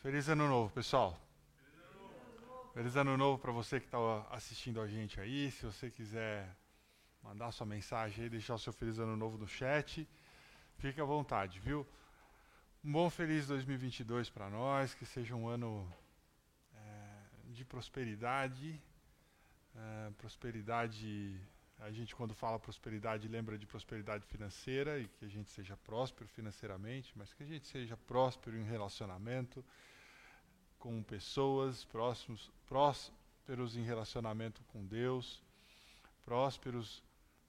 Feliz ano novo, pessoal. Feliz ano novo para você que está assistindo a gente aí. Se você quiser mandar sua mensagem aí, deixar o seu feliz ano novo no chat, fique à vontade, viu? Um bom feliz 2022 para nós, que seja um ano é, de prosperidade, é, prosperidade. A gente quando fala prosperidade lembra de prosperidade financeira e que a gente seja próspero financeiramente, mas que a gente seja próspero em relacionamento, com pessoas, próximos, prósperos em relacionamento com Deus, prósperos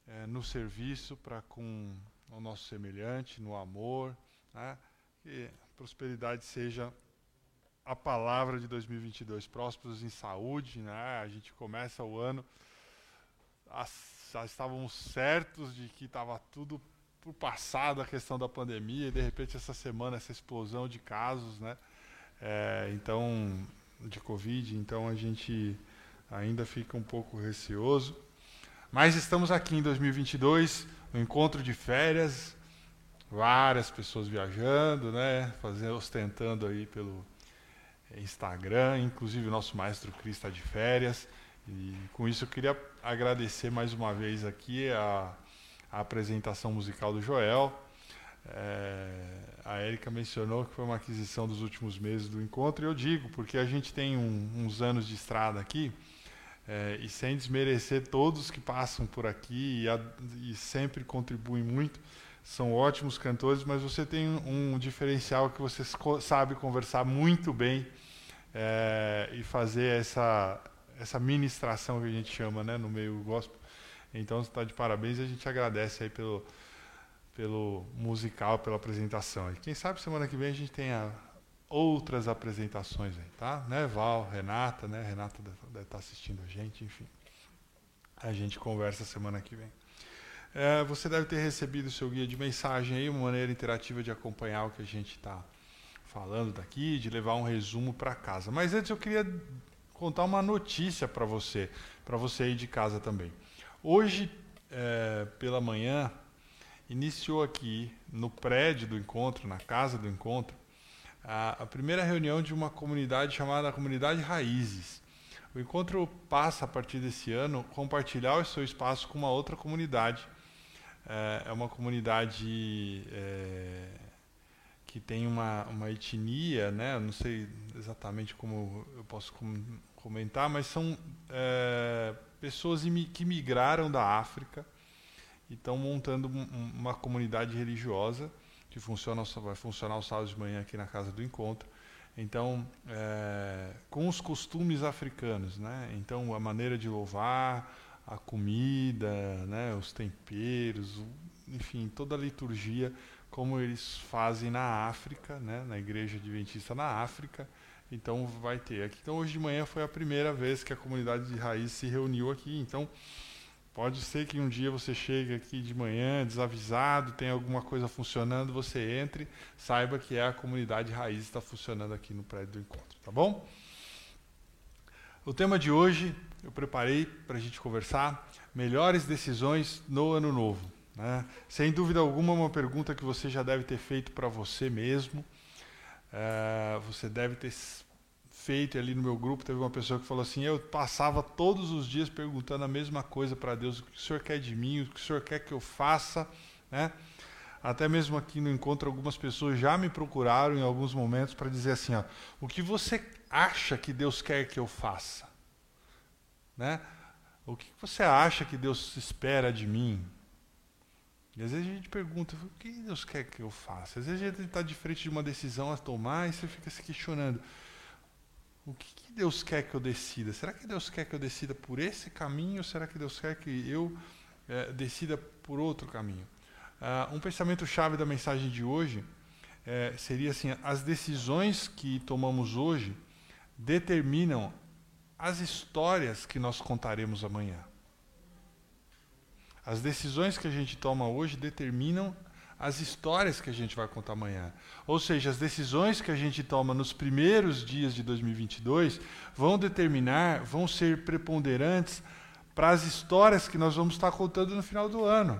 é, no serviço para com o nosso semelhante, no amor, né? que prosperidade seja a palavra de 2022, prósperos em saúde, né? A gente começa o ano, já estávamos certos de que estava tudo por passado a questão da pandemia e de repente essa semana essa explosão de casos, né? É, então, de Covid, então a gente ainda fica um pouco receoso. Mas estamos aqui em 2022, no encontro de férias, várias pessoas viajando, né, fazendo, ostentando aí pelo Instagram, inclusive o nosso maestro Cris está de férias. E com isso eu queria agradecer mais uma vez aqui a, a apresentação musical do Joel. É, a Érica mencionou que foi uma aquisição dos últimos meses do encontro, e eu digo, porque a gente tem um, uns anos de estrada aqui, é, e sem desmerecer todos que passam por aqui e, a, e, sempre contribuem muito, são ótimos cantores, mas você tem um, diferencial que você sabe conversar muito bem é, e fazer essa, essa ministração que a gente chama né, no meio gospel. Então está de parabéns e a gente agradece aí pelo pelo musical, pela apresentação. E quem sabe semana que vem a gente tenha outras apresentações aí, tá? Né, Val, Renata, né? Renata deve estar assistindo a gente, enfim. A gente conversa semana que vem. É, você deve ter recebido o seu guia de mensagem aí, uma maneira interativa de acompanhar o que a gente está falando daqui, de levar um resumo para casa. Mas antes eu queria contar uma notícia para você, para você aí de casa também. Hoje, é, pela manhã, iniciou aqui no prédio do encontro, na casa do encontro, a, a primeira reunião de uma comunidade chamada Comunidade Raízes. O encontro passa, a partir desse ano, compartilhar o seu espaço com uma outra comunidade. É, é uma comunidade é, que tem uma, uma etnia, né? não sei exatamente como eu posso comentar, mas são é, pessoas que migraram da África e estão montando uma comunidade religiosa que funciona, vai funcionar os sábados de manhã aqui na Casa do Encontro. Então, é, com os costumes africanos, né? Então, a maneira de louvar, a comida, né? os temperos, enfim, toda a liturgia, como eles fazem na África, né? na Igreja Adventista na África. Então, vai ter aqui. Então, hoje de manhã foi a primeira vez que a comunidade de raiz se reuniu aqui. Então, Pode ser que um dia você chegue aqui de manhã desavisado, tem alguma coisa funcionando, você entre, saiba que é a comunidade raiz está funcionando aqui no prédio do encontro, tá bom? O tema de hoje eu preparei para a gente conversar melhores decisões no ano novo. Né? Sem dúvida alguma, uma pergunta que você já deve ter feito para você mesmo. É, você deve ter feito ali no meu grupo, teve uma pessoa que falou assim: eu passava todos os dias perguntando a mesma coisa para Deus: o que o Senhor quer de mim, o que o Senhor quer que eu faça, né? Até mesmo aqui no encontro, algumas pessoas já me procuraram em alguns momentos para dizer assim: ó, o que você acha que Deus quer que eu faça? Né? O que você acha que Deus espera de mim? E às vezes a gente pergunta, o que Deus quer que eu faça? Às vezes a gente está de frente de uma decisão a tomar e você fica se questionando, o que, que, Deus quer que eu decida? Será que Deus quer que eu decida por esse caminho ou será que Deus quer que eu é, decida por outro caminho? Uh, um pensamento chave da mensagem de hoje é, seria assim: as decisões que tomamos hoje determinam as histórias que nós contaremos amanhã. As decisões que a gente toma hoje determinam as histórias que a gente vai contar amanhã. Ou seja, as decisões que a gente toma nos primeiros dias de 2022 vão determinar, vão ser preponderantes para as histórias que nós vamos estar contando no final do ano.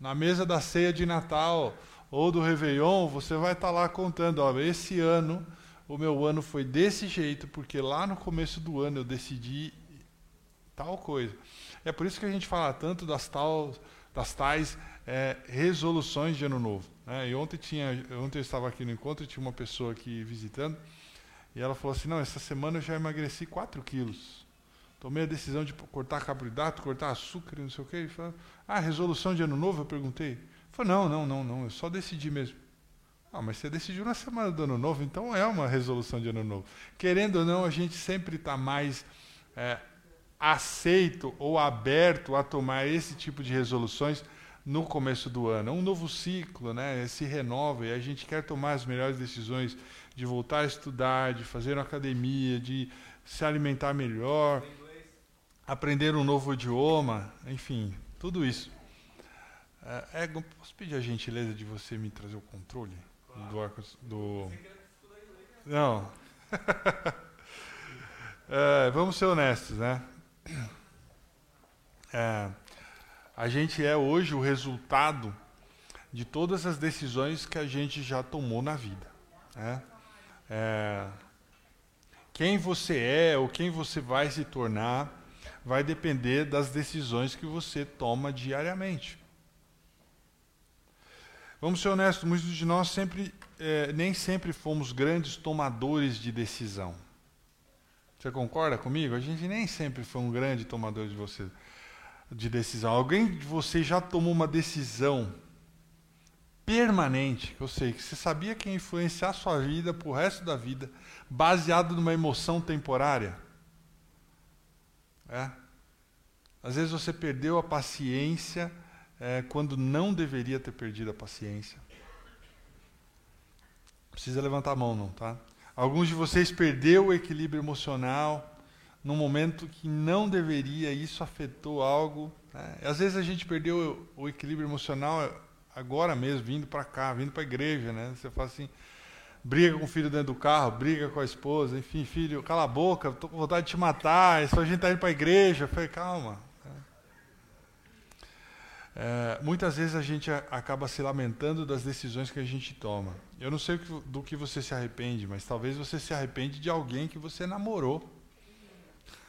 Na mesa da ceia de Natal ou do Réveillon, você vai estar lá contando, ó, esse ano o meu ano foi desse jeito, porque lá no começo do ano eu decidi tal coisa. É por isso que a gente fala tanto das, tal, das tais é, resoluções de ano novo. Né? E ontem, tinha, ontem eu estava aqui no encontro e tinha uma pessoa aqui visitando, e ela falou assim, não, essa semana eu já emagreci 4 quilos. Tomei a decisão de cortar carboidrato, cortar açúcar, não sei o quê. E falou, ah, resolução de ano novo? Eu perguntei. Ele falou, não, não, não, não, eu só decidi mesmo. Ah, mas você decidiu na semana do ano novo, então é uma resolução de ano novo. Querendo ou não, a gente sempre está mais é, aceito ou aberto a tomar esse tipo de resoluções no começo do ano. É um novo ciclo, né? se renova e a gente quer tomar as melhores decisões de voltar a estudar, de fazer uma academia, de se alimentar melhor, aprender um novo idioma, enfim, tudo isso. É, é, posso pedir a gentileza de você me trazer o controle? do, do... Não. é, vamos ser honestos, né? É, a gente é hoje o resultado de todas as decisões que a gente já tomou na vida. Né? É, quem você é ou quem você vai se tornar vai depender das decisões que você toma diariamente. Vamos ser honestos, muitos de nós sempre, é, nem sempre fomos grandes tomadores de decisão. Você concorda comigo? A gente nem sempre foi um grande tomador de, você, de decisão. Alguém de vocês já tomou uma decisão permanente, eu sei, que você sabia que ia influenciar a sua vida para o resto da vida, baseado numa emoção temporária? É. Às vezes você perdeu a paciência é, quando não deveria ter perdido a paciência. Precisa levantar a mão, não, tá? Alguns de vocês perdeu o equilíbrio emocional num momento que não deveria, isso afetou algo. Né? Às vezes a gente perdeu o equilíbrio emocional agora mesmo, vindo para cá, vindo para a igreja, né? Você fala assim, briga com o filho dentro do carro, briga com a esposa, enfim, filho, cala a boca, estou com vontade de te matar, só a gente está indo para a igreja. Eu falei, calma, é, muitas vezes a gente acaba se lamentando das decisões que a gente toma. Eu não sei do que você se arrepende, mas talvez você se arrepende de alguém que você namorou.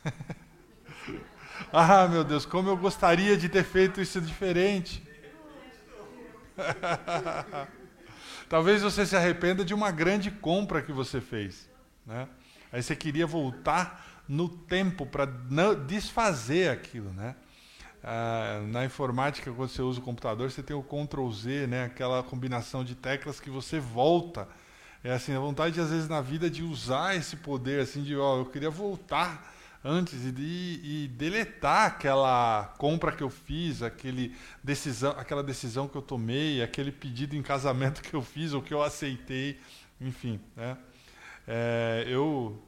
ah, meu Deus, como eu gostaria de ter feito isso diferente. talvez você se arrependa de uma grande compra que você fez. Né? Aí você queria voltar no tempo para desfazer aquilo, né? Ah, na informática, quando você usa o computador, você tem o Ctrl Z, né? aquela combinação de teclas que você volta. É assim, a vontade, às vezes, na vida de usar esse poder, assim, de, ó, eu queria voltar antes e, de, e deletar aquela compra que eu fiz, aquele decisão, aquela decisão que eu tomei, aquele pedido em casamento que eu fiz ou que eu aceitei, enfim. Né? É, eu,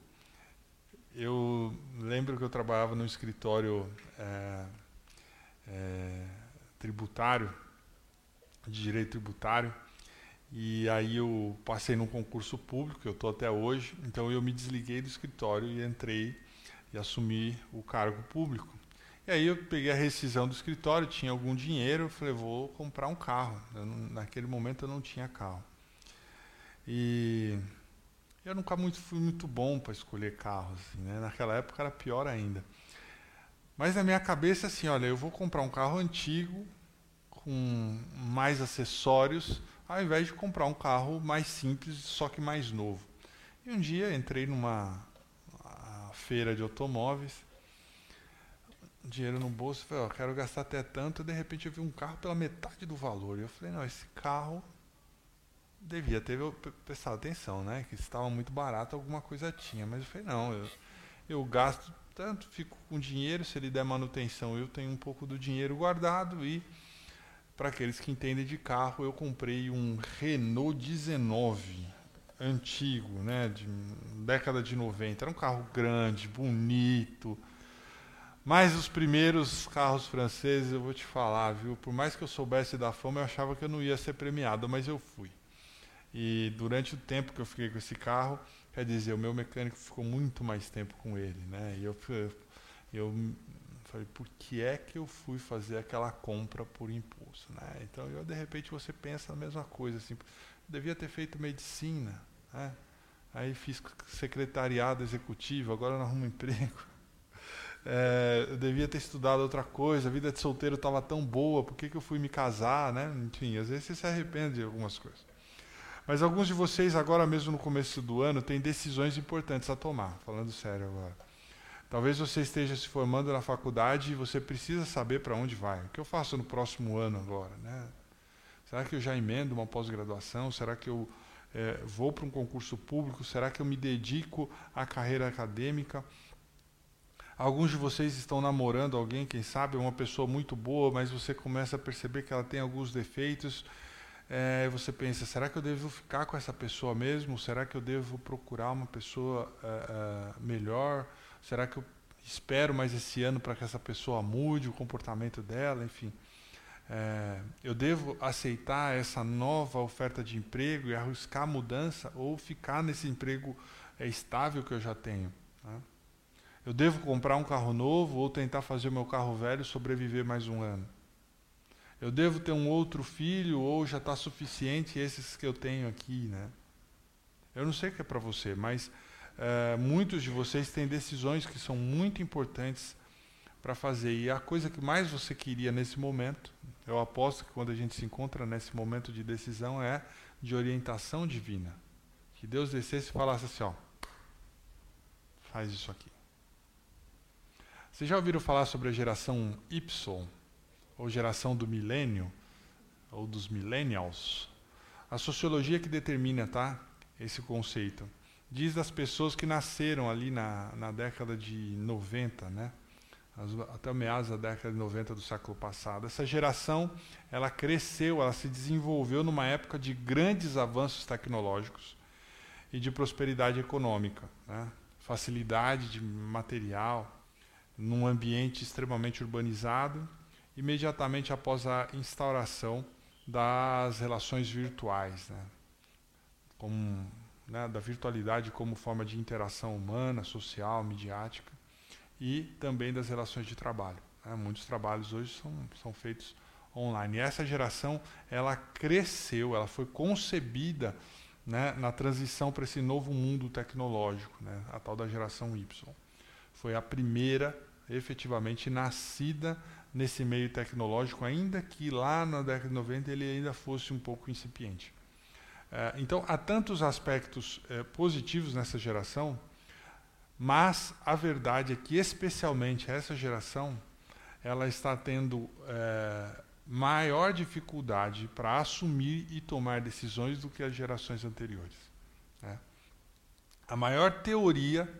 eu lembro que eu trabalhava no escritório. É, é, tributário, de direito tributário, e aí eu passei num concurso público, eu estou até hoje, então eu me desliguei do escritório e entrei e assumi o cargo público. E aí eu peguei a rescisão do escritório, tinha algum dinheiro, falei, vou comprar um carro. Naquele momento eu não tinha carro. E eu nunca muito, fui muito bom para escolher carros. Assim, né? Naquela época era pior ainda. Mas na minha cabeça, assim, olha, eu vou comprar um carro antigo, com mais acessórios, ao invés de comprar um carro mais simples, só que mais novo. E um dia entrei numa feira de automóveis, dinheiro no bolso, falei, ó, quero gastar até tanto, e de repente eu vi um carro pela metade do valor. E eu falei, não, esse carro devia ter prestado atenção, né? Que estava muito barato, alguma coisa tinha. Mas eu falei, não, eu, eu gasto tanto, fico com dinheiro, se ele der manutenção, eu tenho um pouco do dinheiro guardado e para aqueles que entendem de carro, eu comprei um Renault 19 antigo, né, de década de 90. Era um carro grande, bonito. Mas os primeiros carros franceses, eu vou te falar, viu? Por mais que eu soubesse da fama, eu achava que eu não ia ser premiado, mas eu fui. E durante o tempo que eu fiquei com esse carro, Quer dizer, o meu mecânico ficou muito mais tempo com ele, né? E eu, eu falei, por que é que eu fui fazer aquela compra por impulso, né? Então, eu, de repente, você pensa a mesma coisa, assim, devia ter feito medicina, né? Aí fiz secretariado executivo, agora não arrumo emprego. É, eu devia ter estudado outra coisa, a vida de solteiro estava tão boa, por que, que eu fui me casar, né? Enfim, às vezes você se arrepende de algumas coisas. Mas alguns de vocês, agora mesmo no começo do ano, têm decisões importantes a tomar, falando sério agora. Talvez você esteja se formando na faculdade e você precisa saber para onde vai. O que eu faço no próximo ano agora, né? Será que eu já emendo uma pós-graduação? Será que eu é, vou para um concurso público? Será que eu me dedico à carreira acadêmica? Alguns de vocês estão namorando alguém, quem sabe, uma pessoa muito boa, mas você começa a perceber que ela tem alguns defeitos. É, você pensa, será que eu devo ficar com essa pessoa mesmo? Será que eu devo procurar uma pessoa é, é, melhor? Será que eu espero mais esse ano para que essa pessoa mude o comportamento dela? Enfim. É, eu devo aceitar essa nova oferta de emprego e arriscar a mudança ou ficar nesse emprego é, estável que eu já tenho? Né? Eu devo comprar um carro novo ou tentar fazer o meu carro velho sobreviver mais um ano? Eu devo ter um outro filho ou já está suficiente esses que eu tenho aqui, né? Eu não sei o que é para você, mas é, muitos de vocês têm decisões que são muito importantes para fazer. E a coisa que mais você queria nesse momento, eu aposto que quando a gente se encontra nesse momento de decisão, é de orientação divina. Que Deus descesse e falasse assim: ó, faz isso aqui. Vocês já ouviram falar sobre a geração Y, ou geração do milênio, ou dos millennials? A sociologia que determina tá, esse conceito diz das pessoas que nasceram ali na, na década de 90, né? até meados da década de 90 do século passado. Essa geração, ela cresceu, ela se desenvolveu numa época de grandes avanços tecnológicos e de prosperidade econômica, né? facilidade de material, num ambiente extremamente urbanizado, imediatamente após a instauração das relações virtuais, né? como, né, da virtualidade como forma de interação humana, social, midiática e também das relações de trabalho. Né? Muitos trabalhos hoje são, são feitos online. E essa geração ela cresceu, ela foi concebida né, na transição para esse novo mundo tecnológico, né, a tal da geração Y. Foi a primeira efetivamente nascida nesse meio tecnológico, ainda que lá na década de 90 ele ainda fosse um pouco incipiente. É, então, há tantos aspectos é, positivos nessa geração mas a verdade é que, especialmente essa geração, ela está tendo é, maior dificuldade para assumir e tomar decisões do que as gerações anteriores. Né? A maior teoria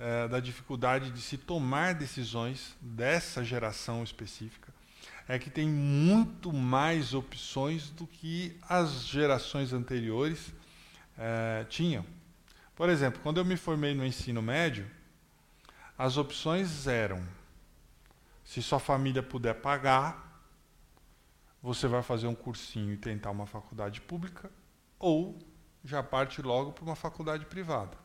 é, da dificuldade de se tomar decisões dessa geração específica é que tem muito mais opções do que as gerações anteriores é, tinham. Por exemplo, quando eu me formei no ensino médio, as opções eram: se sua família puder pagar, você vai fazer um cursinho e tentar uma faculdade pública, ou já parte logo para uma faculdade privada.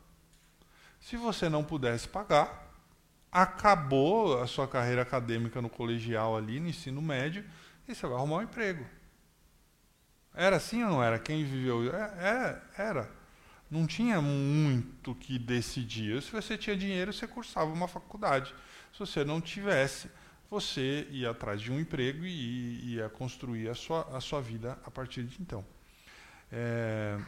Se você não pudesse pagar, acabou a sua carreira acadêmica no colegial ali, no ensino médio, e você vai arrumar um emprego. Era assim ou não era? Quem viveu? É, é era não tinha muito que decidir. Se você tinha dinheiro, você cursava uma faculdade. Se você não tivesse, você ia atrás de um emprego e ia construir a sua, a sua vida a partir de então. É,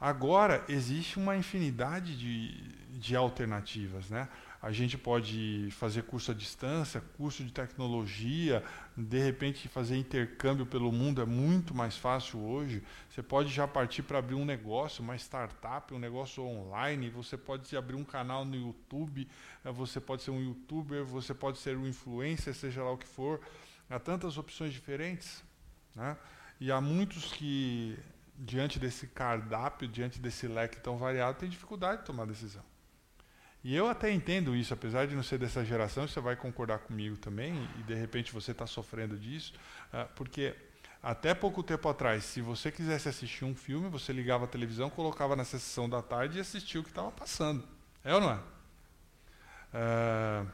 agora, existe uma infinidade de, de alternativas. Né? a gente pode fazer curso à distância, curso de tecnologia, de repente fazer intercâmbio pelo mundo é muito mais fácil hoje. Você pode já partir para abrir um negócio, uma startup, um negócio online, você pode abrir um canal no YouTube, eh, você pode ser um youtuber, você pode ser um influencer, seja lá o que for. Há tantas opções diferentes. Né? E há muitos que, diante desse cardápio, diante desse leque tão variado, têm dificuldade de tomar decisão. E eu até entendo isso, apesar de não ser dessa geração, você vai concordar comigo também, e de repente você está sofrendo disso, uh, porque até pouco tempo atrás, se você quisesse assistir um filme, você ligava a televisão, colocava na sessão da tarde e assistia o que estava passando. É ou não é? Uh,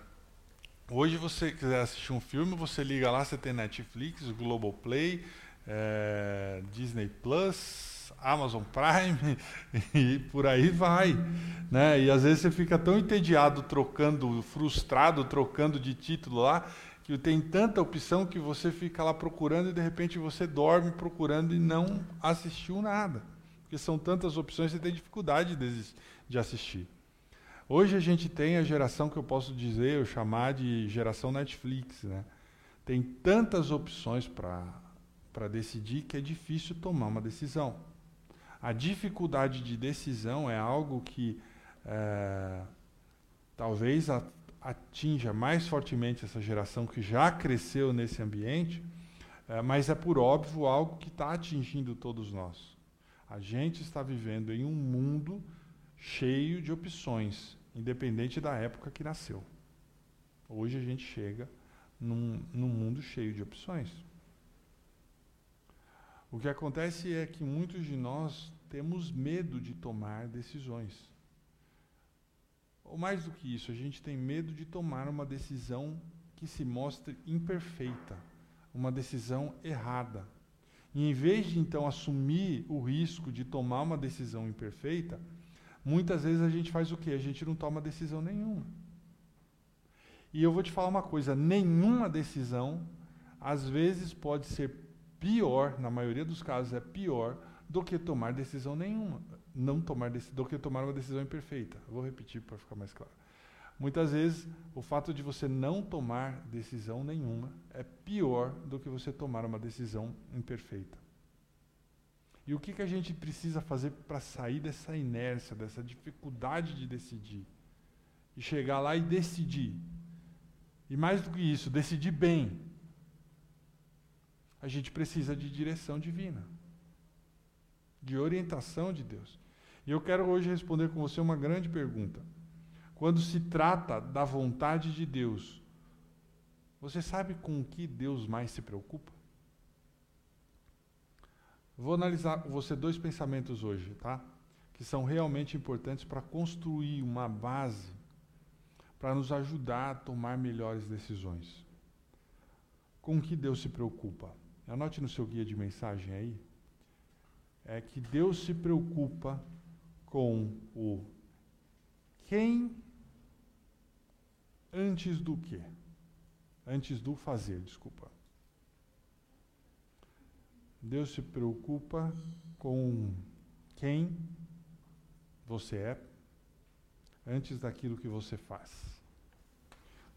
hoje você quiser assistir um filme, você liga lá, você tem Netflix, Globoplay, é, Disney Plus, Amazon Prime e por aí vai, né? E às vezes você fica tão entediado trocando, frustrado trocando de título lá, que tem tanta opção que você fica lá procurando e de repente você dorme procurando e não assistiu nada. Porque são tantas opções, você tem dificuldade de, de assistir. Hoje a gente tem a geração que eu posso dizer, eu chamar de geração Netflix, né? Tem tantas opções para decidir que é difícil tomar uma decisão. A dificuldade de decisão é algo que é, talvez atinja mais fortemente essa geração que já cresceu nesse ambiente, é, mas é por óbvio algo que está atingindo todos nós. A gente está vivendo em um mundo cheio de opções, independente da época que nasceu. Hoje a gente chega num, num mundo cheio de opções. O que acontece é que muitos de nós temos medo de tomar decisões. Ou mais do que isso, a gente tem medo de tomar uma decisão que se mostre imperfeita, uma decisão errada. E em vez de então assumir o risco de tomar uma decisão imperfeita, muitas vezes a gente faz o quê? A gente não toma decisão nenhuma. E eu vou te falar uma coisa: nenhuma decisão, às vezes, pode ser pior, na maioria dos casos é pior, do que tomar decisão nenhuma. Não tomar do que tomar uma decisão imperfeita. Vou repetir para ficar mais claro. Muitas vezes, o fato de você não tomar decisão nenhuma é pior do que você tomar uma decisão imperfeita. E o que, que a gente precisa fazer para sair dessa inércia, dessa dificuldade de decidir? E chegar lá e decidir e mais do que isso, decidir bem. A gente precisa de direção divina, de orientação de Deus. E eu quero hoje responder com você uma grande pergunta. Quando se trata da vontade de Deus, você sabe com o que Deus mais se preocupa? Vou analisar com você dois pensamentos hoje, tá? Que são realmente importantes para construir uma base para nos ajudar a tomar melhores decisões. Com que Deus se preocupa? Anote no seu guia de mensagem aí. É que Deus se preocupa com o quem antes do que. Antes do fazer, desculpa. Deus se preocupa com quem você é antes daquilo que você faz.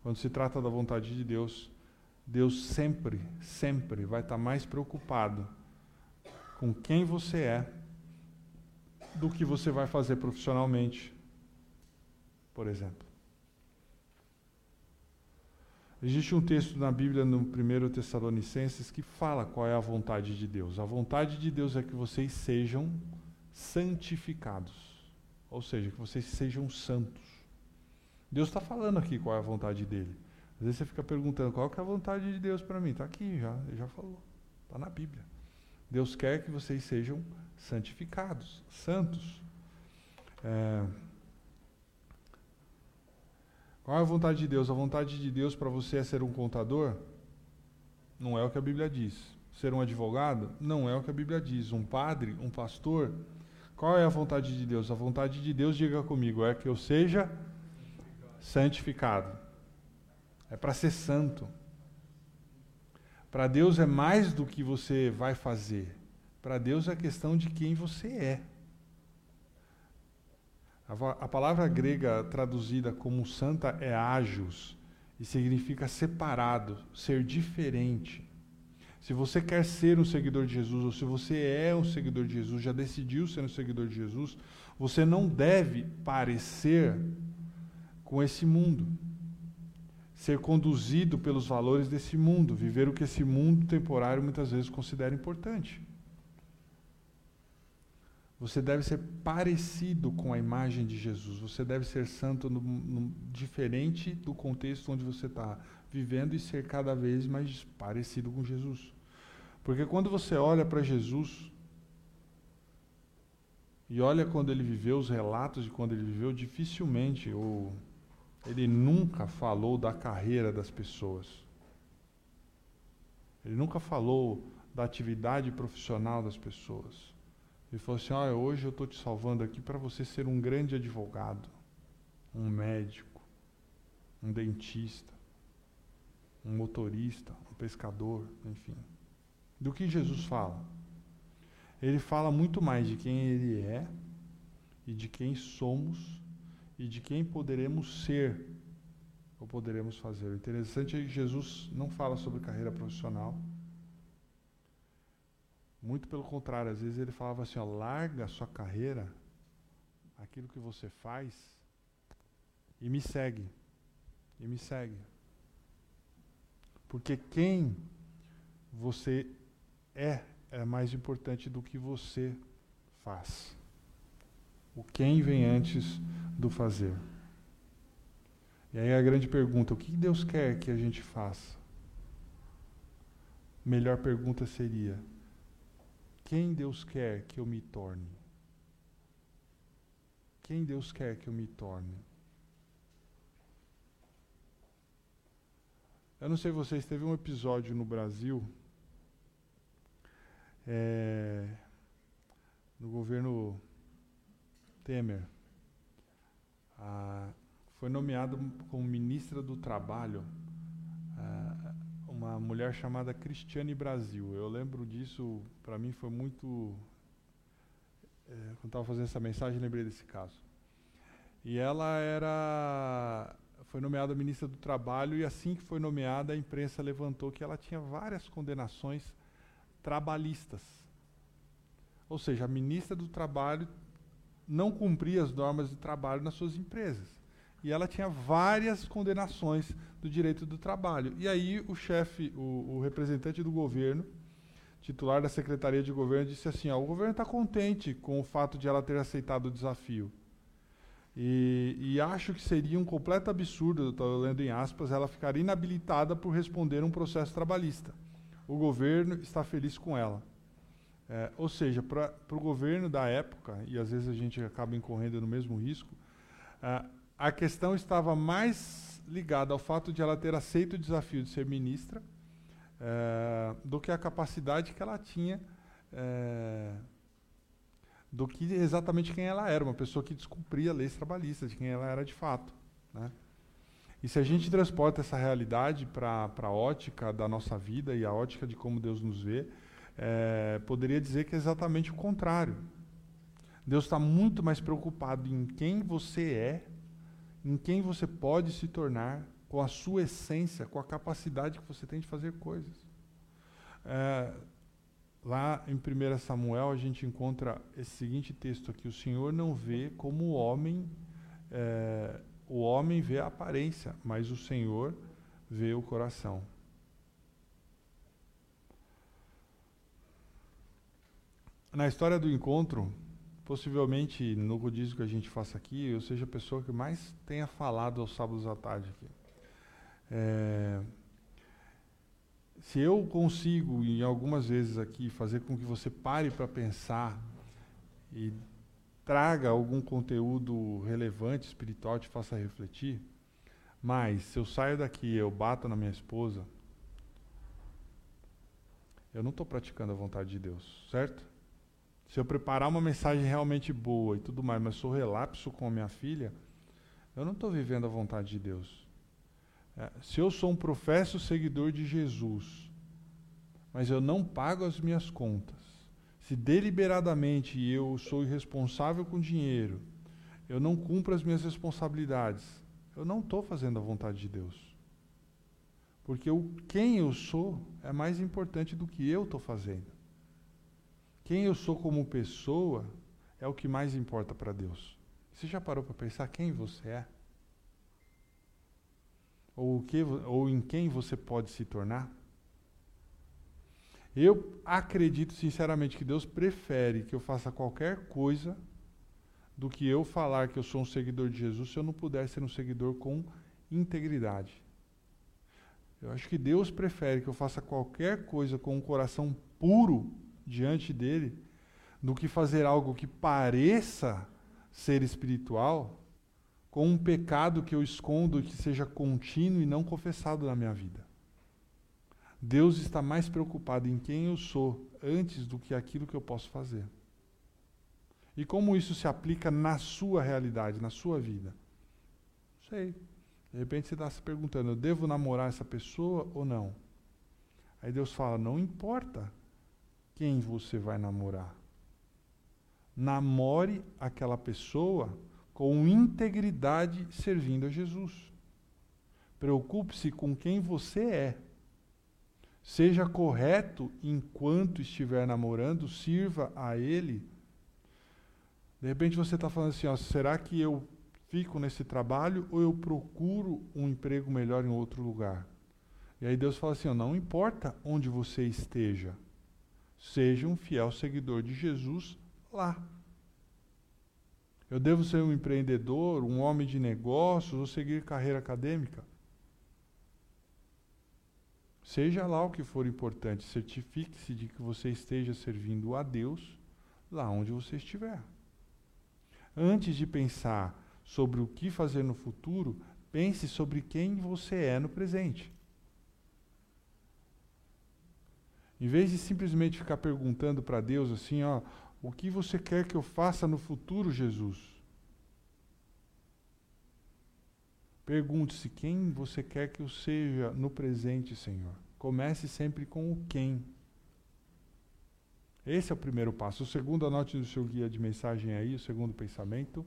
Quando se trata da vontade de Deus, Deus sempre, sempre vai estar mais preocupado com quem você é do que você vai fazer profissionalmente, por exemplo. Existe um texto na Bíblia, no 1 Tessalonicenses, que fala qual é a vontade de Deus. A vontade de Deus é que vocês sejam santificados. Ou seja, que vocês sejam santos. Deus está falando aqui qual é a vontade dele. Às vezes você fica perguntando qual é a vontade de Deus para mim. Está aqui já, ele já falou. Está na Bíblia. Deus quer que vocês sejam santificados, santos. É... Qual é a vontade de Deus? A vontade de Deus para você é ser um contador? Não é o que a Bíblia diz. Ser um advogado? Não é o que a Bíblia diz. Um padre? Um pastor? Qual é a vontade de Deus? A vontade de Deus, diga comigo, é que eu seja santificado. É para ser santo. Para Deus é mais do que você vai fazer. Para Deus é questão de quem você é. A, a palavra grega traduzida como santa é ágios e significa separado, ser diferente. Se você quer ser um seguidor de Jesus, ou se você é um seguidor de Jesus, já decidiu ser um seguidor de Jesus, você não deve parecer com esse mundo. Ser conduzido pelos valores desse mundo, viver o que esse mundo temporário muitas vezes considera importante. Você deve ser parecido com a imagem de Jesus. Você deve ser santo no, no, diferente do contexto onde você está vivendo e ser cada vez mais parecido com Jesus. Porque quando você olha para Jesus e olha quando ele viveu, os relatos de quando ele viveu, dificilmente ou ele nunca falou da carreira das pessoas. Ele nunca falou da atividade profissional das pessoas. Ele falou assim: Olha, hoje eu estou te salvando aqui para você ser um grande advogado, um médico, um dentista, um motorista, um pescador, enfim. Do que Jesus fala? Ele fala muito mais de quem ele é e de quem somos e de quem poderemos ser ou poderemos fazer. O interessante é que Jesus não fala sobre carreira profissional. Muito pelo contrário, às vezes ele falava assim: ó, larga a sua carreira, aquilo que você faz, e me segue. E me segue. Porque quem você é é mais importante do que você faz. O quem vem antes do fazer. E aí a grande pergunta: o que Deus quer que a gente faça? Melhor pergunta seria: quem Deus quer que eu me torne? Quem Deus quer que eu me torne? Eu não sei vocês, teve um episódio no Brasil, é, no governo Temer. Foi nomeado como ministra do Trabalho uma mulher chamada Cristiane Brasil. Eu lembro disso, para mim foi muito. É, quando estava fazendo essa mensagem, lembrei desse caso. E ela era. Foi nomeada ministra do Trabalho, e assim que foi nomeada, a imprensa levantou que ela tinha várias condenações trabalhistas. Ou seja, a ministra do Trabalho não cumpria as normas de trabalho nas suas empresas. E ela tinha várias condenações do direito do trabalho. E aí o chefe, o, o representante do governo, titular da Secretaria de Governo, disse assim: ó, o governo está contente com o fato de ela ter aceitado o desafio. E, e acho que seria um completo absurdo, estou lendo em aspas, ela ficar inabilitada por responder um processo trabalhista. O governo está feliz com ela. É, ou seja, para o governo da época, e às vezes a gente acaba incorrendo no mesmo risco, é, a questão estava mais ligada ao fato de ela ter aceito o desafio de ser ministra é, do que a capacidade que ela tinha é, do que exatamente quem ela era, uma pessoa que descumpria leis trabalhistas, de quem ela era de fato. Né? E se a gente transporta essa realidade para a ótica da nossa vida e a ótica de como Deus nos vê, é, poderia dizer que é exatamente o contrário. Deus está muito mais preocupado em quem você é em quem você pode se tornar, com a sua essência, com a capacidade que você tem de fazer coisas. É, lá em 1 Samuel a gente encontra esse seguinte texto aqui: o Senhor não vê como o homem, é, o homem vê a aparência, mas o Senhor vê o coração. Na história do encontro, possivelmente no rodízio que a gente faça aqui, eu seja a pessoa que mais tenha falado aos sábados à tarde aqui. É, se eu consigo, em algumas vezes aqui, fazer com que você pare para pensar e traga algum conteúdo relevante, espiritual, te faça refletir, mas se eu saio daqui eu bato na minha esposa, eu não estou praticando a vontade de Deus, certo? Se eu preparar uma mensagem realmente boa e tudo mais, mas sou relapso com a minha filha, eu não estou vivendo a vontade de Deus. É, se eu sou um professo seguidor de Jesus, mas eu não pago as minhas contas, se deliberadamente eu sou irresponsável com dinheiro, eu não cumpro as minhas responsabilidades, eu não estou fazendo a vontade de Deus. Porque o quem eu sou é mais importante do que eu estou fazendo. Quem eu sou como pessoa é o que mais importa para Deus. Você já parou para pensar quem você é? Ou, que, ou em quem você pode se tornar? Eu acredito sinceramente que Deus prefere que eu faça qualquer coisa do que eu falar que eu sou um seguidor de Jesus se eu não puder ser um seguidor com integridade. Eu acho que Deus prefere que eu faça qualquer coisa com um coração puro diante dele do que fazer algo que pareça ser espiritual com um pecado que eu escondo e que seja contínuo e não confessado na minha vida. Deus está mais preocupado em quem eu sou antes do que aquilo que eu posso fazer. E como isso se aplica na sua realidade, na sua vida? Não sei. De repente você está se perguntando: eu devo namorar essa pessoa ou não? Aí Deus fala: não importa quem você vai namorar. Namore aquela pessoa com integridade servindo a Jesus. Preocupe-se com quem você é. Seja correto enquanto estiver namorando, sirva a Ele. De repente você está falando assim: ó, será que eu fico nesse trabalho ou eu procuro um emprego melhor em outro lugar? E aí Deus fala assim: ó, não importa onde você esteja, seja um fiel seguidor de Jesus lá. Eu devo ser um empreendedor, um homem de negócios ou seguir carreira acadêmica? Seja lá o que for importante, certifique-se de que você esteja servindo a Deus lá onde você estiver. Antes de pensar sobre o que fazer no futuro, pense sobre quem você é no presente. Em vez de simplesmente ficar perguntando para Deus assim, ó, o que você quer que eu faça no futuro, Jesus? Pergunte-se quem você quer que eu seja no presente, Senhor. Comece sempre com o quem. Esse é o primeiro passo. O segundo, anote no seu guia de mensagem aí, o segundo pensamento.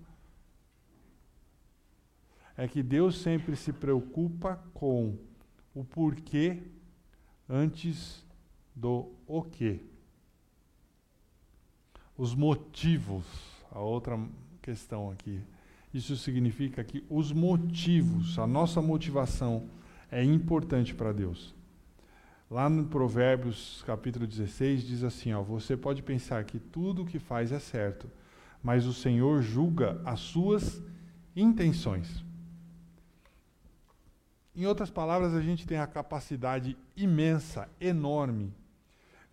É que Deus sempre se preocupa com o porquê antes do o quê. Os motivos, a outra questão aqui. Isso significa que os motivos, a nossa motivação é importante para Deus. Lá no Provérbios capítulo 16 diz assim, ó, você pode pensar que tudo o que faz é certo, mas o Senhor julga as suas intenções. Em outras palavras, a gente tem a capacidade imensa, enorme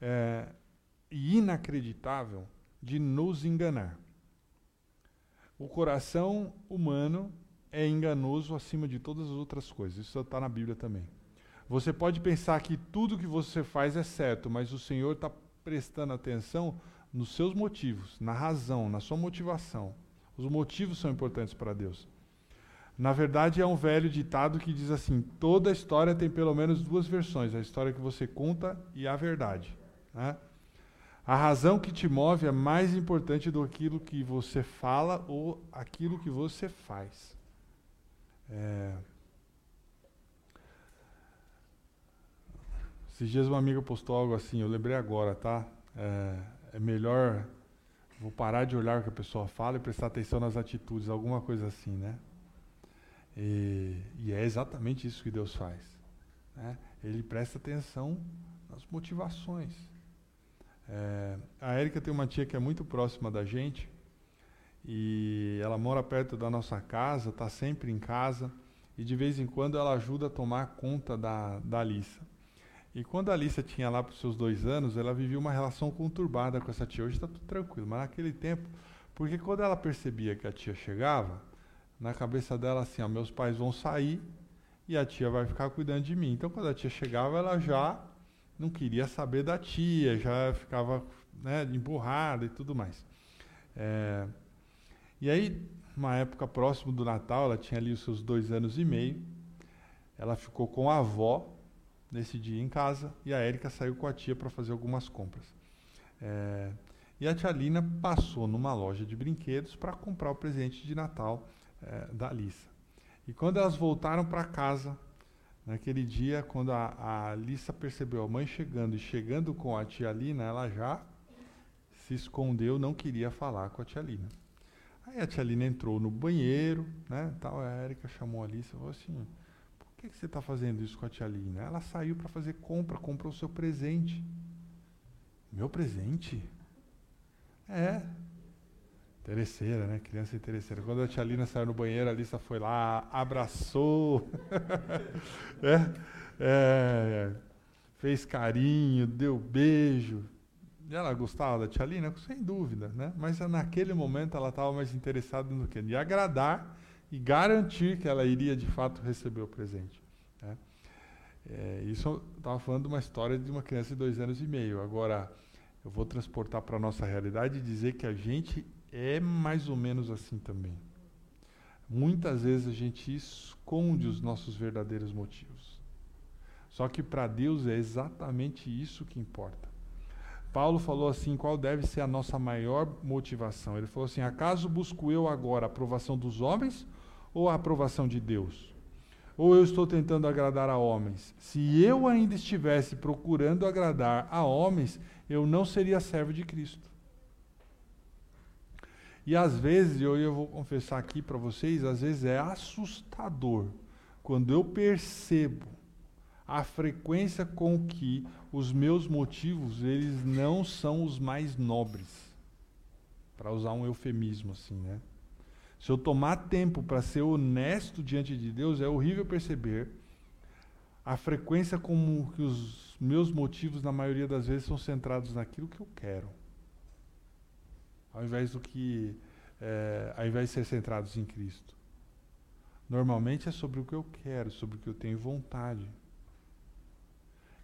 é, e inacreditável de nos enganar. O coração humano é enganoso acima de todas as outras coisas. Isso está na Bíblia também. Você pode pensar que tudo que você faz é certo, mas o Senhor está prestando atenção nos seus motivos, na razão, na sua motivação. Os motivos são importantes para Deus. Na verdade, é um velho ditado que diz assim: toda história tem pelo menos duas versões, a história que você conta e a verdade. Né? A razão que te move é mais importante do que aquilo que você fala ou aquilo que você faz. É... Esses dias uma amiga postou algo assim, eu lembrei agora, tá? É, é, melhor, vou parar de olhar o que a pessoa fala e prestar atenção nas atitudes, alguma coisa assim, né? E, e é exatamente isso que Deus faz. Né? Ele presta atenção nas motivações. É, a Érica tem uma tia que é muito próxima da gente e ela mora perto da nossa casa, está sempre em casa e de vez em quando ela ajuda a tomar conta da, da Alissa. E quando a Alissa tinha lá para os seus dois anos, ela vivia uma relação conturbada com essa tia. Hoje está tudo tranquilo, mas naquele tempo, porque quando ela percebia que a tia chegava, na cabeça dela assim, ó, meus pais vão sair e a tia vai ficar cuidando de mim. Então quando a tia chegava, ela já não queria saber da tia, já ficava né, emburrada e tudo mais. É, e aí, uma época próximo do Natal, ela tinha ali os seus dois anos e meio, ela ficou com a avó nesse dia em casa e a Érica saiu com a tia para fazer algumas compras. É, e a tia Lina passou numa loja de brinquedos para comprar o presente de Natal é, da Alissa. E quando elas voltaram para casa, Naquele dia, quando a, a Alissa percebeu a mãe chegando e chegando com a tia Lina, ela já se escondeu, não queria falar com a tia Lina. Aí a tia Lina entrou no banheiro, né? Tal, a Érica chamou a Alissa e falou assim: por que, que você está fazendo isso com a tia Lina? Ela saiu para fazer compra, comprou o seu presente. Meu presente? É. Interesseira, né? Criança interesseira. Quando a tia Lina saiu no banheiro, a Alissa foi lá, abraçou, é, é, fez carinho, deu beijo. E ela gostava da tia Lina? Sem dúvida, né? Mas naquele momento ela estava mais interessada no que? De agradar e garantir que ela iria de fato receber o presente. Né? É, isso estava falando de uma história de uma criança de dois anos e meio. Agora, eu vou transportar para a nossa realidade e dizer que a gente é mais ou menos assim também. Muitas vezes a gente esconde os nossos verdadeiros motivos. Só que para Deus é exatamente isso que importa. Paulo falou assim: qual deve ser a nossa maior motivação? Ele falou assim: acaso busco eu agora a aprovação dos homens ou a aprovação de Deus? Ou eu estou tentando agradar a homens? Se eu ainda estivesse procurando agradar a homens, eu não seria servo de Cristo. E às vezes, eu, eu vou confessar aqui para vocês, às vezes é assustador quando eu percebo a frequência com que os meus motivos eles não são os mais nobres. Para usar um eufemismo assim, né? Se eu tomar tempo para ser honesto diante de Deus, é horrível perceber a frequência como que os meus motivos na maioria das vezes são centrados naquilo que eu quero. Ao invés do que é, ao invés de ser centrados em Cristo. Normalmente é sobre o que eu quero, sobre o que eu tenho vontade.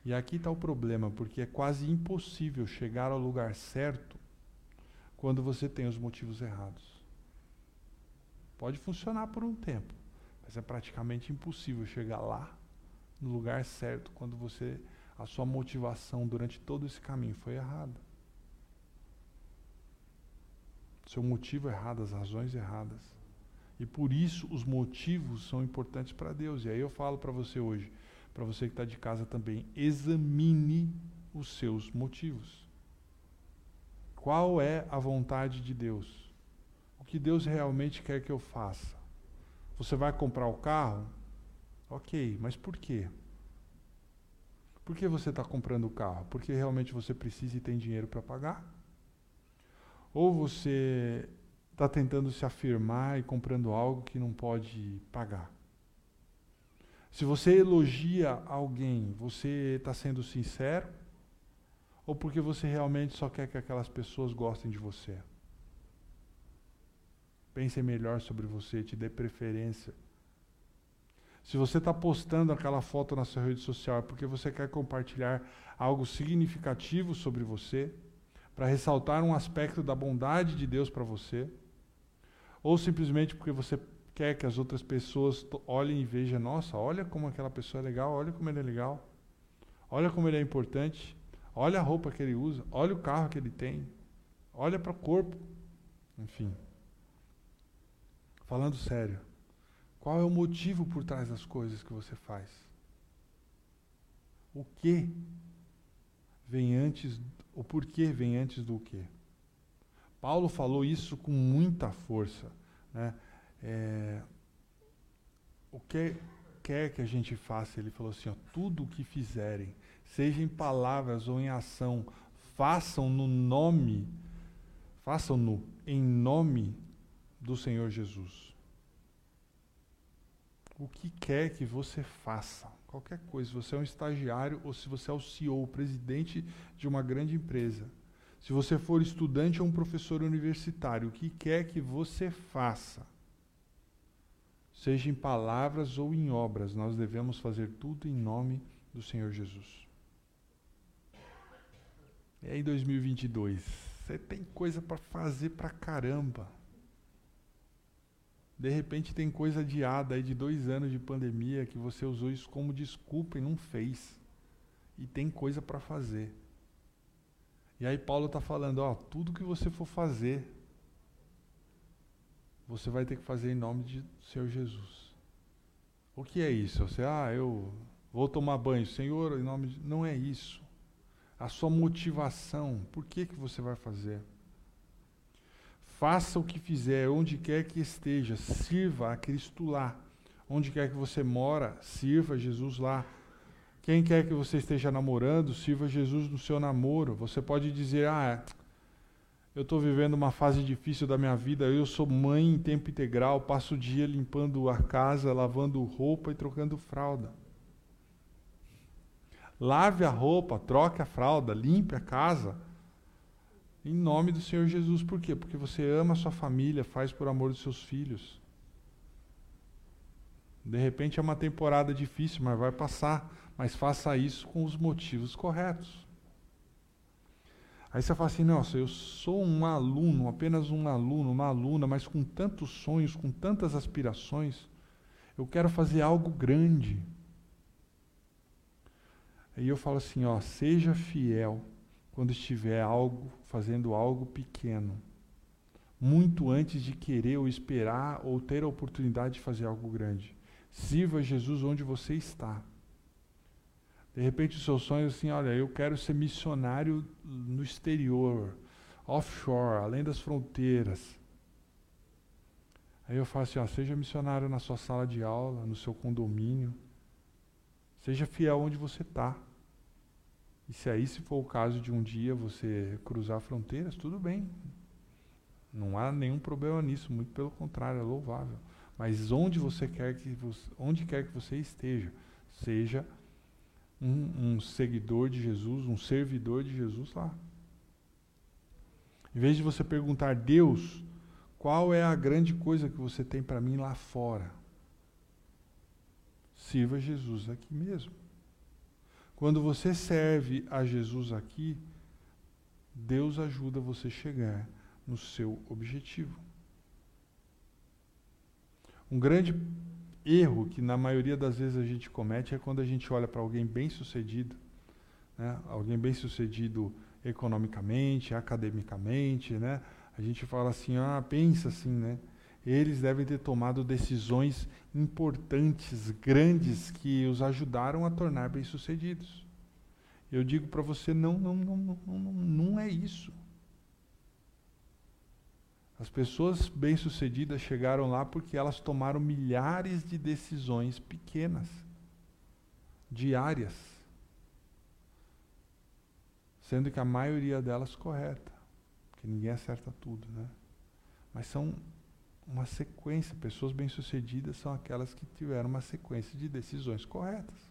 E aqui está o problema, porque é quase impossível chegar ao lugar certo quando você tem os motivos errados. Pode funcionar por um tempo, mas é praticamente impossível chegar lá no lugar certo quando você a sua motivação durante todo esse caminho foi errada. Seu motivo errado, as razões erradas. E por isso os motivos são importantes para Deus. E aí eu falo para você hoje, para você que está de casa também, examine os seus motivos. Qual é a vontade de Deus? O que Deus realmente quer que eu faça? Você vai comprar o carro? Ok, mas por quê? Por que você está comprando o carro? Porque realmente você precisa e tem dinheiro para pagar? Ou você está tentando se afirmar e comprando algo que não pode pagar? Se você elogia alguém, você está sendo sincero? Ou porque você realmente só quer que aquelas pessoas gostem de você? Pense melhor sobre você, te dê preferência. Se você está postando aquela foto na sua rede social, é porque você quer compartilhar algo significativo sobre você, para ressaltar um aspecto da bondade de Deus para você, ou simplesmente porque você quer que as outras pessoas olhem e vejam, nossa, olha como aquela pessoa é legal, olha como ele é legal, olha como ele é importante, olha a roupa que ele usa, olha o carro que ele tem, olha para o corpo, enfim. Falando sério, qual é o motivo por trás das coisas que você faz? O que vem antes, o porquê vem antes do que? Paulo falou isso com muita força, né? É, o que quer que a gente faça, ele falou assim: ó, tudo o que fizerem, seja em palavras ou em ação, façam no nome, façam-no em nome do Senhor Jesus. O que quer que você faça, qualquer coisa, se você é um estagiário ou se você é o CEO, o presidente de uma grande empresa, se você for estudante ou um professor universitário, o que quer que você faça, seja em palavras ou em obras, nós devemos fazer tudo em nome do Senhor Jesus. E aí, 2022, você tem coisa para fazer para caramba. De repente tem coisa adiada aí de dois anos de pandemia que você usou isso como desculpa e não fez. E tem coisa para fazer. E aí Paulo está falando, ó, tudo que você for fazer, você vai ter que fazer em nome de Senhor Jesus. O que é isso? Você, ah, eu vou tomar banho, Senhor, em nome de. Não é isso. A sua motivação, por que, que você vai fazer? Faça o que fizer, onde quer que esteja, sirva a Cristo lá. Onde quer que você mora, sirva Jesus lá. Quem quer que você esteja namorando, sirva Jesus no seu namoro. Você pode dizer, ah, eu estou vivendo uma fase difícil da minha vida, eu sou mãe em tempo integral, passo o dia limpando a casa, lavando roupa e trocando fralda. Lave a roupa, troque a fralda, limpe a casa. Em nome do Senhor Jesus. Por quê? Porque você ama a sua família, faz por amor dos seus filhos. De repente é uma temporada difícil, mas vai passar. Mas faça isso com os motivos corretos. Aí você fala assim: nossa, eu sou um aluno, apenas um aluno, uma aluna, mas com tantos sonhos, com tantas aspirações. Eu quero fazer algo grande. Aí eu falo assim: ó, seja fiel quando estiver algo, fazendo algo pequeno. Muito antes de querer ou esperar ou ter a oportunidade de fazer algo grande. Sirva Jesus onde você está. De repente o seu sonho é assim, olha, eu quero ser missionário no exterior, offshore, além das fronteiras. Aí eu falo assim, ó, seja missionário na sua sala de aula, no seu condomínio. Seja fiel onde você está. E se aí se for o caso de um dia você cruzar fronteiras, tudo bem. Não há nenhum problema nisso, muito pelo contrário, é louvável. Mas onde você quer que você, onde quer que você esteja, seja um, um seguidor de Jesus, um servidor de Jesus lá. Em vez de você perguntar, Deus, qual é a grande coisa que você tem para mim lá fora? Sirva Jesus aqui mesmo. Quando você serve a Jesus aqui, Deus ajuda você a chegar no seu objetivo. Um grande erro que na maioria das vezes a gente comete é quando a gente olha para alguém bem sucedido, né? alguém bem sucedido economicamente, academicamente, né? a gente fala assim, ah, pensa assim, né? Eles devem ter tomado decisões importantes, grandes, que os ajudaram a tornar bem-sucedidos. Eu digo para você, não, não, não, não, não, é isso. As pessoas bem-sucedidas chegaram lá porque elas tomaram milhares de decisões pequenas, diárias, sendo que a maioria delas correta, porque ninguém acerta tudo, né? Mas são uma sequência, pessoas bem-sucedidas são aquelas que tiveram uma sequência de decisões corretas.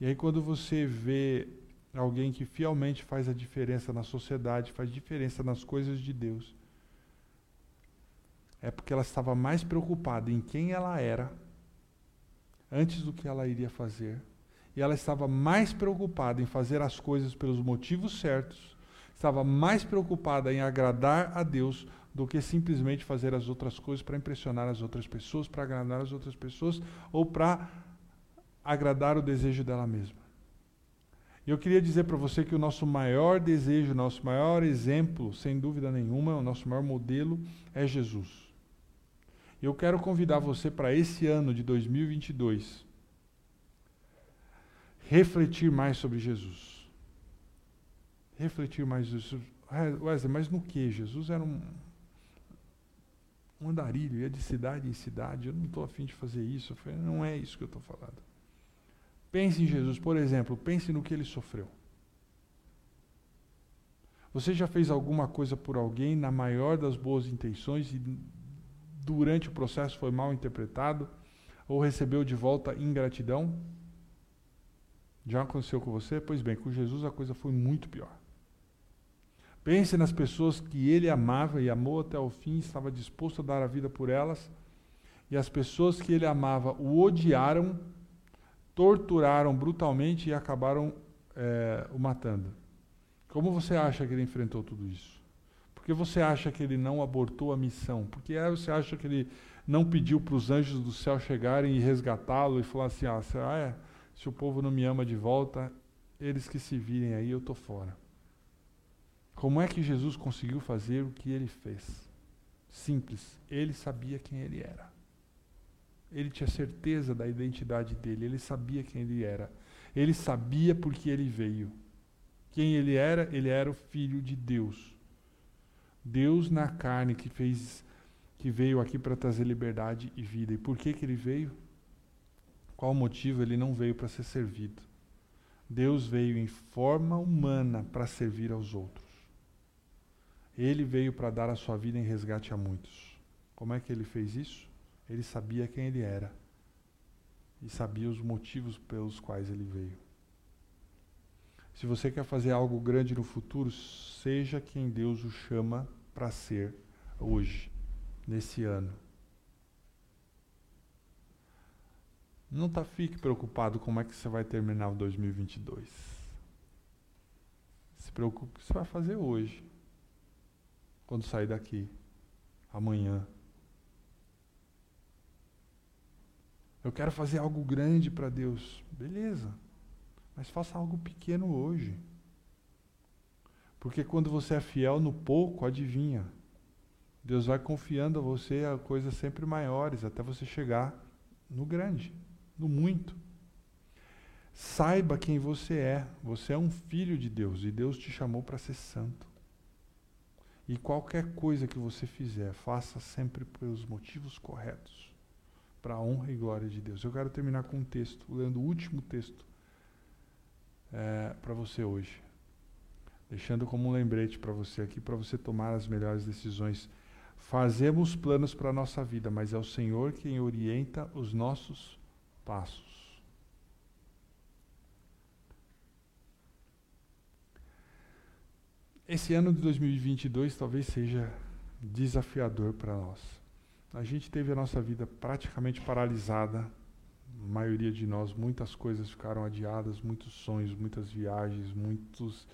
E aí quando você vê alguém que fielmente faz a diferença na sociedade, faz diferença nas coisas de Deus. É porque ela estava mais preocupada em quem ela era antes do que ela iria fazer. E ela estava mais preocupada em fazer as coisas pelos motivos certos, estava mais preocupada em agradar a Deus do que simplesmente fazer as outras coisas para impressionar as outras pessoas, para agradar as outras pessoas ou para agradar o desejo dela mesma. E eu queria dizer para você que o nosso maior desejo, o nosso maior exemplo, sem dúvida nenhuma, o nosso maior modelo é Jesus. Eu quero convidar você para esse ano de 2022 refletir mais sobre Jesus. Refletir mais sobre Wesley, mas no que? Jesus era um, um andarilho, ia de cidade em cidade. Eu não estou afim de fazer isso. Eu falei, não é isso que eu estou falando. Pense em Jesus, por exemplo, pense no que ele sofreu. Você já fez alguma coisa por alguém na maior das boas intenções e durante o processo foi mal interpretado ou recebeu de volta ingratidão? Já aconteceu com você? Pois bem, com Jesus a coisa foi muito pior. Pense nas pessoas que ele amava e amou até o fim, estava disposto a dar a vida por elas, e as pessoas que ele amava o odiaram torturaram brutalmente e acabaram é, o matando. Como você acha que ele enfrentou tudo isso? Por que você acha que ele não abortou a missão? Por que você acha que ele não pediu para os anjos do céu chegarem e resgatá-lo e falar assim: ah, é, se o povo não me ama de volta, eles que se virem aí, eu estou fora. Como é que Jesus conseguiu fazer o que ele fez? Simples, ele sabia quem ele era. Ele tinha certeza da identidade dele, ele sabia quem ele era. Ele sabia porque ele veio. Quem ele era? Ele era o filho de Deus. Deus na carne que fez que veio aqui para trazer liberdade e vida. E por que que ele veio? Qual o motivo? Ele não veio para ser servido. Deus veio em forma humana para servir aos outros. Ele veio para dar a sua vida em resgate a muitos. Como é que ele fez isso? Ele sabia quem ele era e sabia os motivos pelos quais ele veio. Se você quer fazer algo grande no futuro, seja quem Deus o chama para ser hoje, nesse ano. Não tá fique preocupado como é que você vai terminar o 2022. Se preocupe com o que você vai fazer hoje. Quando sair daqui. Amanhã. Eu quero fazer algo grande para Deus. Beleza. Mas faça algo pequeno hoje. Porque quando você é fiel no pouco, adivinha. Deus vai confiando a você a coisas sempre maiores, até você chegar no grande, no muito. Saiba quem você é. Você é um filho de Deus e Deus te chamou para ser santo. E qualquer coisa que você fizer, faça sempre pelos motivos corretos para a honra e glória de Deus. Eu quero terminar com um texto, lendo o último texto é, para você hoje. Deixando como um lembrete para você aqui, para você tomar as melhores decisões. Fazemos planos para a nossa vida, mas é o Senhor quem orienta os nossos passos. Esse ano de 2022 talvez seja desafiador para nós. A gente teve a nossa vida praticamente paralisada. A maioria de nós, muitas coisas ficaram adiadas, muitos sonhos, muitas viagens, muitos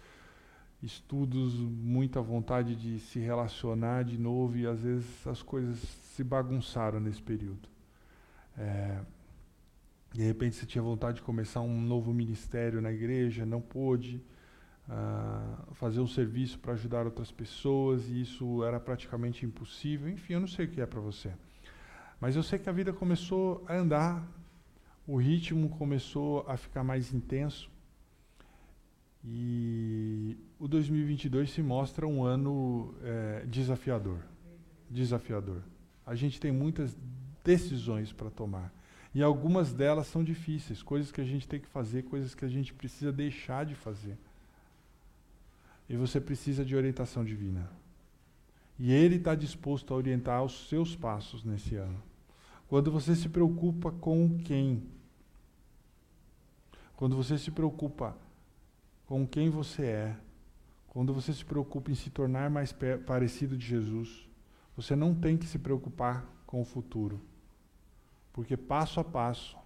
estudos, muita vontade de se relacionar de novo e às vezes as coisas se bagunçaram nesse período. É, de repente você tinha vontade de começar um novo ministério na igreja, não pôde uh, fazer um serviço para ajudar outras pessoas e isso era praticamente impossível. Enfim, eu não sei o que é para você. Mas eu sei que a vida começou a andar, o ritmo começou a ficar mais intenso. E o 2022 se mostra um ano é, desafiador. Desafiador. A gente tem muitas decisões para tomar. E algumas delas são difíceis, coisas que a gente tem que fazer, coisas que a gente precisa deixar de fazer. E você precisa de orientação divina. E Ele está disposto a orientar os seus passos nesse ano. Quando você se preocupa com quem? Quando você se preocupa com quem você é, quando você se preocupa em se tornar mais parecido de Jesus, você não tem que se preocupar com o futuro. Porque passo a passo,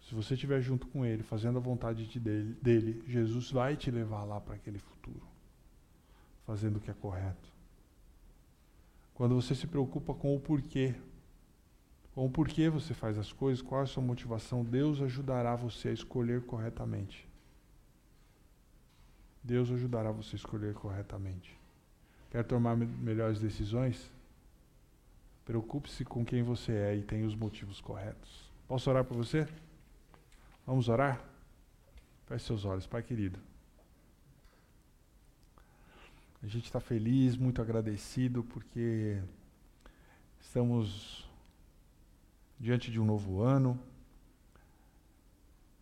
se você estiver junto com Ele, fazendo a vontade de dele, dele, Jesus vai te levar lá para aquele futuro fazendo o que é correto. Quando você se preocupa com o porquê, com o porquê você faz as coisas, qual é a sua motivação, Deus ajudará você a escolher corretamente. Deus ajudará você a escolher corretamente. Quer tomar me melhores decisões? Preocupe-se com quem você é e tenha os motivos corretos. Posso orar por você? Vamos orar? Feche seus olhos, Pai querido. A gente está feliz, muito agradecido, porque estamos diante de um novo ano,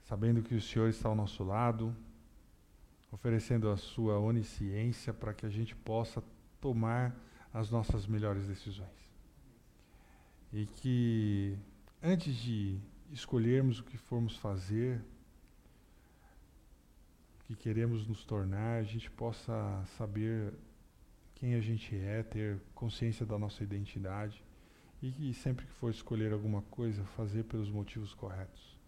sabendo que o Senhor está ao nosso lado, oferecendo a sua onisciência para que a gente possa tomar as nossas melhores decisões. E que antes de escolhermos o que formos fazer, que queremos nos tornar, a gente possa saber quem a gente é, ter consciência da nossa identidade e que sempre que for escolher alguma coisa, fazer pelos motivos corretos.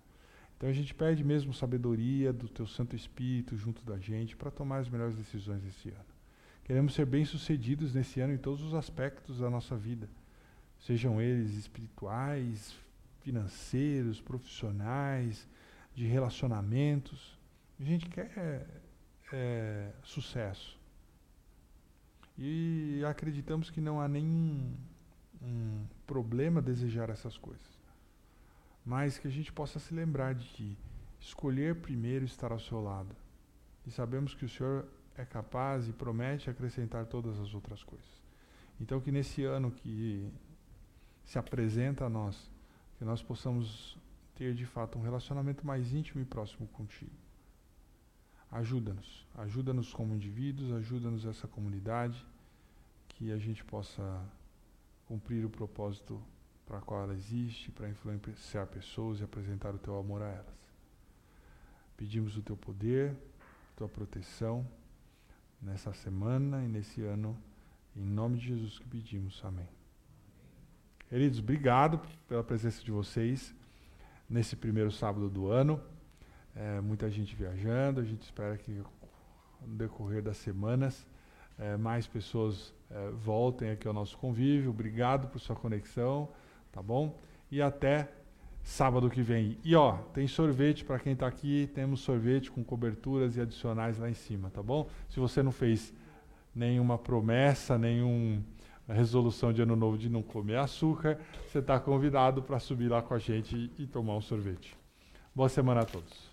Então a gente pede mesmo sabedoria do Teu Santo Espírito junto da gente para tomar as melhores decisões esse ano. Queremos ser bem-sucedidos nesse ano em todos os aspectos da nossa vida, sejam eles espirituais, financeiros, profissionais, de relacionamentos. A gente quer é, sucesso. E acreditamos que não há nenhum um problema desejar essas coisas. Mas que a gente possa se lembrar de que escolher primeiro estar ao seu lado. E sabemos que o Senhor é capaz e promete acrescentar todas as outras coisas. Então que nesse ano que se apresenta a nós, que nós possamos ter de fato um relacionamento mais íntimo e próximo contigo. Ajuda-nos, ajuda-nos como indivíduos, ajuda-nos essa comunidade, que a gente possa cumprir o propósito para qual ela existe, para influenciar pessoas e apresentar o teu amor a elas. Pedimos o teu poder, tua proteção nessa semana e nesse ano, em nome de Jesus que pedimos. Amém. Queridos, obrigado pela presença de vocês nesse primeiro sábado do ano. É, muita gente viajando, a gente espera que no decorrer das semanas, é, mais pessoas é, voltem aqui ao nosso convívio. Obrigado por sua conexão, tá bom? E até sábado que vem. E ó, tem sorvete para quem está aqui, temos sorvete com coberturas e adicionais lá em cima, tá bom? Se você não fez nenhuma promessa, nenhuma resolução de ano novo de não comer açúcar, você está convidado para subir lá com a gente e tomar um sorvete. Boa semana a todos.